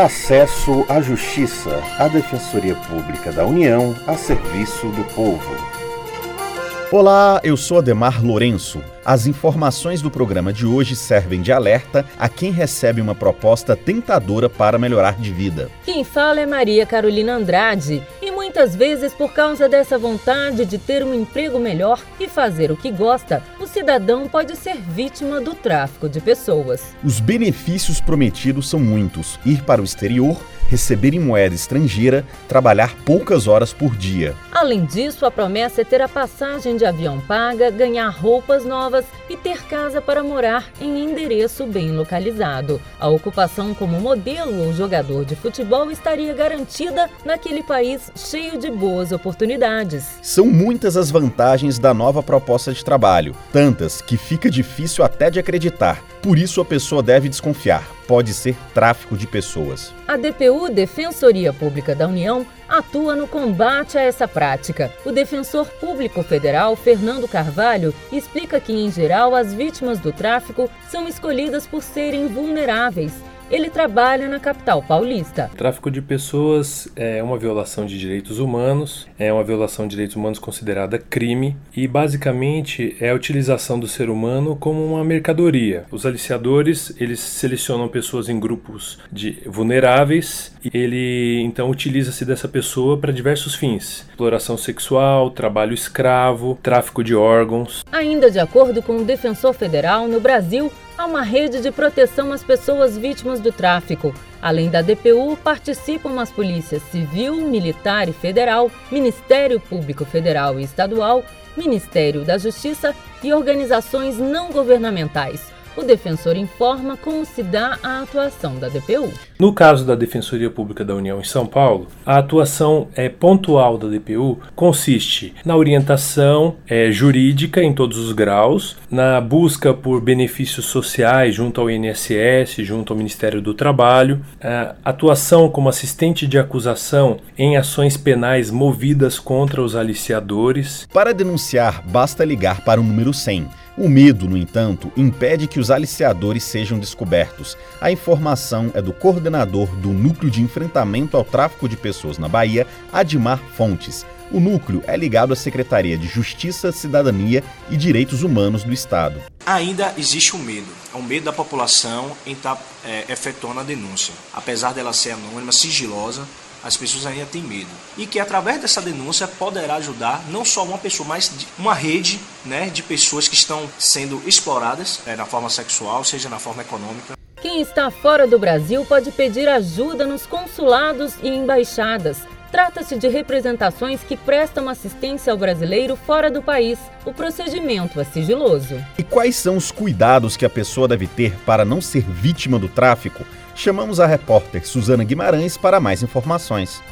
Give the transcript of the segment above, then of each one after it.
Acesso à Justiça, a Defensoria Pública da União a serviço do povo. Olá, eu sou Ademar Lourenço. As informações do programa de hoje servem de alerta a quem recebe uma proposta tentadora para melhorar de vida. Quem fala é Maria Carolina Andrade muitas vezes, por causa dessa vontade de ter um emprego melhor e fazer o que gosta, o cidadão pode ser vítima do tráfico de pessoas. Os benefícios prometidos são muitos: ir para o exterior, receber em moeda estrangeira, trabalhar poucas horas por dia. Além disso, a promessa é ter a passagem de avião paga, ganhar roupas novas e ter casa para morar em endereço bem localizado. A ocupação como modelo ou jogador de futebol estaria garantida naquele país cheio de boas oportunidades. São muitas as vantagens da nova proposta de trabalho, tantas que fica difícil até de acreditar. Por isso a pessoa deve desconfiar. Pode ser tráfico de pessoas. A DPU, Defensoria Pública da União, atua no combate a essa prática. O defensor público federal, Fernando Carvalho, explica que, em geral, as vítimas do tráfico são escolhidas por serem vulneráveis ele trabalha na capital paulista. O tráfico de pessoas é uma violação de direitos humanos, é uma violação de direitos humanos considerada crime e basicamente é a utilização do ser humano como uma mercadoria. Os aliciadores, eles selecionam pessoas em grupos de vulneráveis e ele então utiliza-se dessa pessoa para diversos fins: exploração sexual, trabalho escravo, tráfico de órgãos. Ainda de acordo com o defensor federal, no Brasil há uma rede de proteção às pessoas vítimas do tráfico. Além da DPU, participam as polícias civil, militar e federal, Ministério Público Federal e Estadual, Ministério da Justiça e organizações não governamentais. O defensor informa como se dá a atuação da DPU. No caso da Defensoria Pública da União em São Paulo, a atuação é, pontual da DPU consiste na orientação é, jurídica em todos os graus, na busca por benefícios sociais junto ao INSS, junto ao Ministério do Trabalho, atuação como assistente de acusação em ações penais movidas contra os aliciadores. Para denunciar, basta ligar para o número 100 o medo, no entanto, impede que os aliciadores sejam descobertos. A informação é do coordenador do Núcleo de Enfrentamento ao Tráfico de Pessoas na Bahia, Admar Fontes. O núcleo é ligado à Secretaria de Justiça, Cidadania e Direitos Humanos do Estado. Ainda existe o um medo, é o medo da população em estar tá, é, efetuando a denúncia. Apesar dela ser anônima, sigilosa, as pessoas ainda têm medo. E que através dessa denúncia poderá ajudar não só uma pessoa, mas uma rede né, de pessoas que estão sendo exploradas é, na forma sexual, seja na forma econômica. Quem está fora do Brasil pode pedir ajuda nos consulados e embaixadas. Trata-se de representações que prestam assistência ao brasileiro fora do país. O procedimento é sigiloso. E quais são os cuidados que a pessoa deve ter para não ser vítima do tráfico? Chamamos a repórter Suzana Guimarães para mais informações.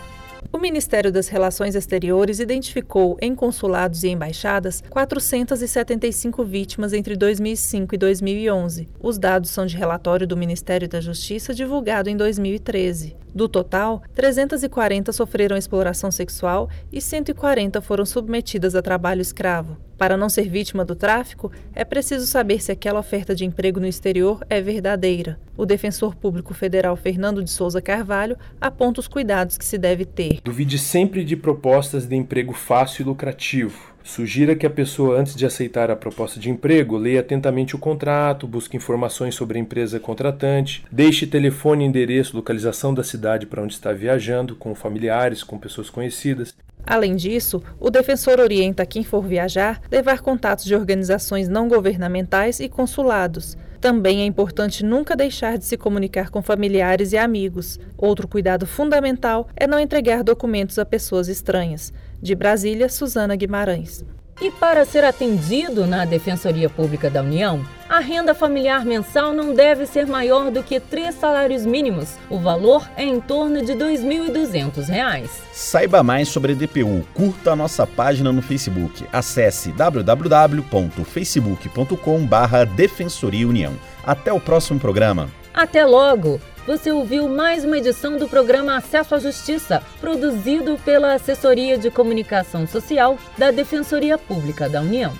O Ministério das Relações Exteriores identificou em consulados e embaixadas 475 vítimas entre 2005 e 2011. Os dados são de relatório do Ministério da Justiça divulgado em 2013. Do total, 340 sofreram exploração sexual e 140 foram submetidas a trabalho escravo. Para não ser vítima do tráfico, é preciso saber se aquela oferta de emprego no exterior é verdadeira. O defensor público federal Fernando de Souza Carvalho aponta os cuidados que se deve ter. Duvide sempre de propostas de emprego fácil e lucrativo. Sugira que a pessoa, antes de aceitar a proposta de emprego, leia atentamente o contrato, busque informações sobre a empresa contratante, deixe telefone, endereço, localização da cidade para onde está viajando, com familiares, com pessoas conhecidas. Além disso, o defensor orienta quem for viajar levar contatos de organizações não governamentais e consulados. Também é importante nunca deixar de se comunicar com familiares e amigos. Outro cuidado fundamental é não entregar documentos a pessoas estranhas. De Brasília, Suzana Guimarães. E para ser atendido na Defensoria Pública da União, a renda familiar mensal não deve ser maior do que três salários mínimos. O valor é em torno de R$ 2.200. Saiba mais sobre a DPU. Curta a nossa página no Facebook. Acesse www.facebook.com/barra Defensoria União. Até o próximo programa. Até logo! Você ouviu mais uma edição do programa Acesso à Justiça, produzido pela Assessoria de Comunicação Social da Defensoria Pública da União.